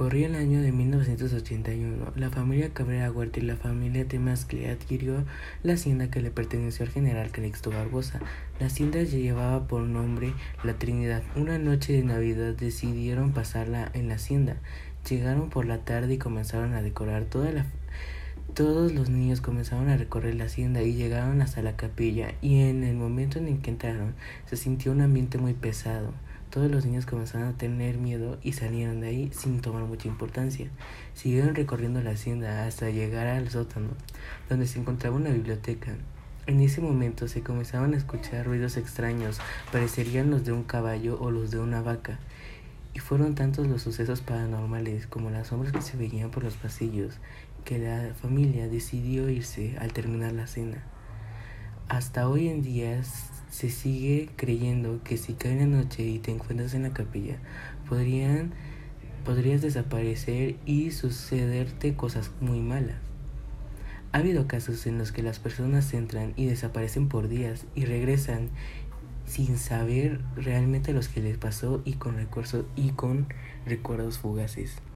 Corría el año de 1981. La familia Cabrera Huerta y la familia Temascle adquirió la hacienda que le perteneció al general Calixto Barbosa. La hacienda llevaba por nombre La Trinidad. Una noche de Navidad decidieron pasarla en la hacienda. Llegaron por la tarde y comenzaron a decorar toda la todos los niños comenzaron a recorrer la hacienda y llegaron hasta la capilla y en el momento en que entraron se sintió un ambiente muy pesado. Todos los niños comenzaron a tener miedo y salieron de ahí sin tomar mucha importancia. Siguieron recorriendo la hacienda hasta llegar al sótano, donde se encontraba una biblioteca. En ese momento se comenzaban a escuchar ruidos extraños, parecerían los de un caballo o los de una vaca. Y fueron tantos los sucesos paranormales como las sombras que se veían por los pasillos, que la familia decidió irse al terminar la cena. Hasta hoy en día se sigue creyendo que si cae la noche y te encuentras en la capilla, podrían, podrías desaparecer y sucederte cosas muy malas. Ha habido casos en los que las personas entran y desaparecen por días y regresan sin saber realmente lo que les pasó y con, y con recuerdos fugaces.